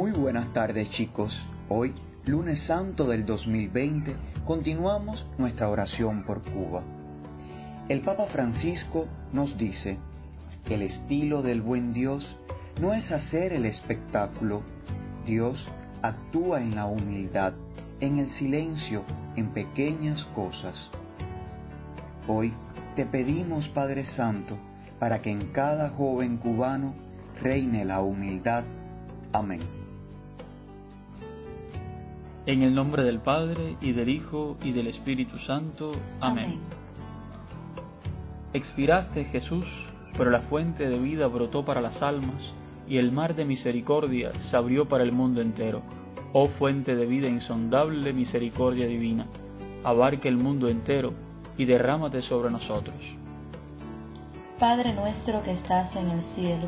Muy buenas tardes chicos. Hoy, lunes santo del 2020, continuamos nuestra oración por Cuba. El Papa Francisco nos dice, el estilo del buen Dios no es hacer el espectáculo. Dios actúa en la humildad, en el silencio, en pequeñas cosas. Hoy te pedimos, Padre Santo, para que en cada joven cubano reine la humildad. Amén. En el nombre del Padre, y del Hijo, y del Espíritu Santo. Amén. Expiraste, Jesús, pero la fuente de vida brotó para las almas y el mar de misericordia se abrió para el mundo entero. Oh fuente de vida insondable, misericordia divina, abarca el mundo entero y derrámate sobre nosotros. Padre nuestro que estás en el cielo,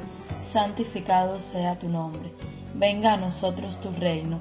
santificado sea tu nombre. Venga a nosotros tu reino,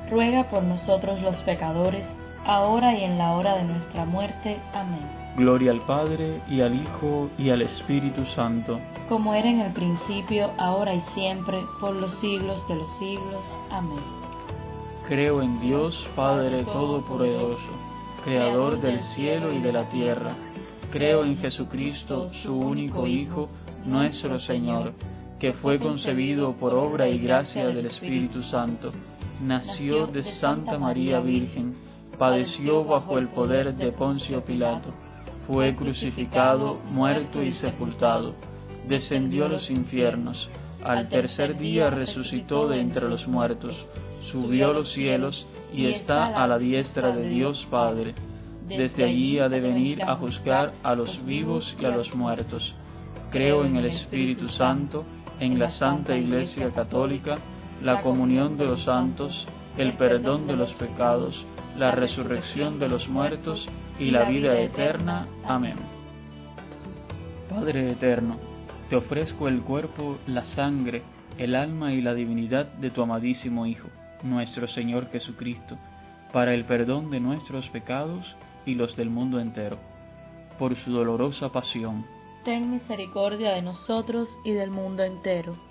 ruega por nosotros los pecadores, ahora y en la hora de nuestra muerte. Amén. Gloria al Padre, y al Hijo, y al Espíritu Santo. Como era en el principio, ahora y siempre, por los siglos de los siglos. Amén. Creo en Dios, Padre Todopoderoso, Creador del cielo y de la tierra. Creo en Jesucristo, su único Hijo, nuestro Señor, que fue concebido por obra y gracia del Espíritu Santo. Nació de Santa María Virgen, padeció bajo el poder de Poncio Pilato. Fue crucificado, muerto y sepultado, descendió a los infiernos, al tercer día resucitó de entre los muertos, subió a los cielos y está a la diestra de Dios Padre. Desde allí ha de venir a juzgar a los vivos y a los muertos. Creo en el Espíritu Santo, en la Santa Iglesia Católica, la comunión de los santos, el perdón de los pecados, la resurrección de los muertos y la vida eterna. Amén. Padre eterno, te ofrezco el cuerpo, la sangre, el alma y la divinidad de tu amadísimo Hijo, nuestro Señor Jesucristo, para el perdón de nuestros pecados y los del mundo entero. Por su dolorosa pasión. Ten misericordia de nosotros y del mundo entero.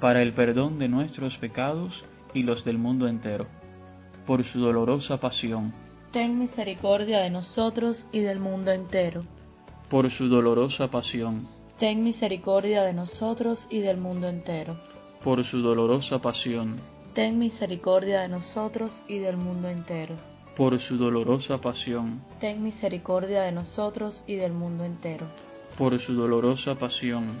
para el perdón de nuestros pecados y los del mundo entero. Por su dolorosa pasión. Ten misericordia de nosotros y del mundo entero por su dolorosa pasión. Ten misericordia de nosotros y del mundo entero. Por su dolorosa pasión. Ten misericordia de nosotros y del mundo entero. Por su dolorosa pasión. Ten misericordia de nosotros y del mundo entero. Por su dolorosa pasión.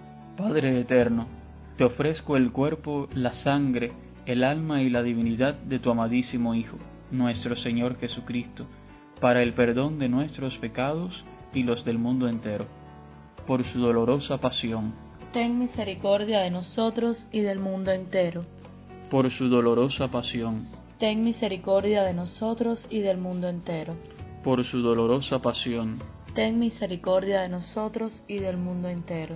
Padre eterno, te ofrezco el cuerpo, la sangre, el alma y la divinidad de tu amadísimo Hijo, nuestro Señor Jesucristo, para el perdón de nuestros pecados y los del mundo entero. Por su dolorosa pasión, Ten misericordia de nosotros y del mundo entero. por su dolorosa pasión, Ten misericordia de nosotros y del mundo entero. por su dolorosa pasión, Ten misericordia de nosotros y del mundo entero.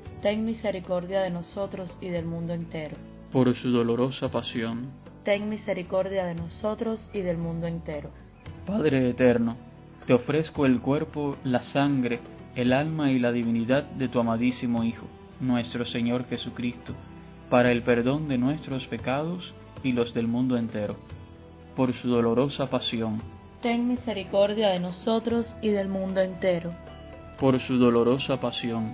Ten misericordia de nosotros y del mundo entero. por su dolorosa pasión. Ten misericordia de nosotros y del mundo entero. Padre eterno, te ofrezco el cuerpo, la sangre, el alma y la divinidad de tu amadísimo Hijo, nuestro Señor Jesucristo, para el perdón de nuestros pecados y los del mundo entero. Por su dolorosa pasión, Ten misericordia de nosotros y del mundo entero. por su dolorosa pasión,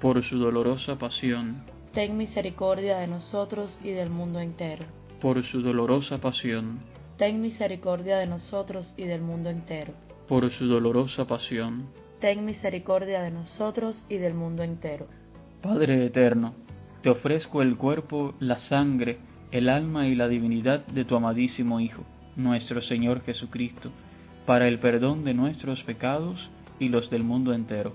Por su dolorosa pasión, Ten misericordia de nosotros y del mundo entero. por su dolorosa pasión, Ten misericordia de nosotros y del mundo entero. por su dolorosa pasión. Ten misericordia de nosotros y del mundo entero. Padre eterno, te ofrezco el cuerpo, la sangre, el alma y la divinidad de tu amadísimo Hijo, nuestro Señor Jesucristo, para el perdón de nuestros pecados y los del mundo entero.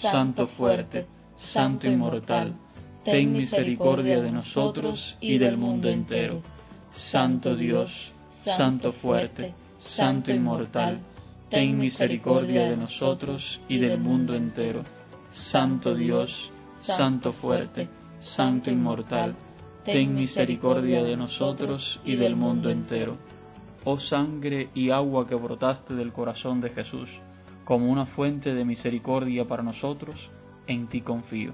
Santo fuerte, Santo inmortal, ten misericordia de nosotros y del mundo entero. Santo Dios, Santo fuerte, Santo inmortal, ten misericordia de nosotros y del mundo entero. Santo Dios, Santo fuerte, Santo inmortal, ten misericordia de nosotros y del mundo entero. Oh sangre y agua que brotaste del corazón de Jesús, como una fuente de misericordia para nosotros, en ti confío.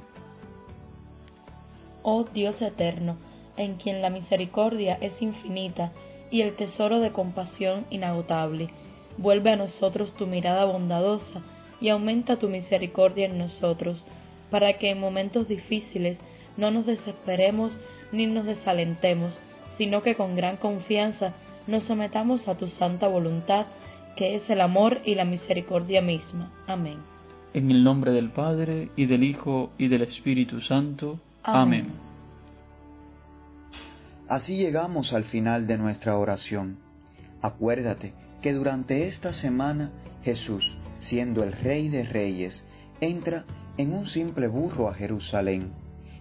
Oh Dios eterno, en quien la misericordia es infinita y el tesoro de compasión inagotable, vuelve a nosotros tu mirada bondadosa y aumenta tu misericordia en nosotros, para que en momentos difíciles no nos desesperemos ni nos desalentemos, sino que con gran confianza nos sometamos a tu santa voluntad, que es el amor y la misericordia misma. Amén. En el nombre del Padre, y del Hijo, y del Espíritu Santo. Amén. Así llegamos al final de nuestra oración. Acuérdate que durante esta semana Jesús, siendo el Rey de Reyes, entra en un simple burro a Jerusalén,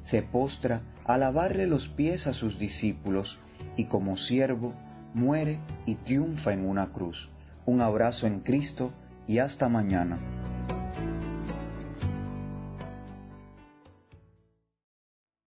se postra a lavarle los pies a sus discípulos y como siervo muere y triunfa en una cruz. Un abrazo en Cristo y hasta mañana.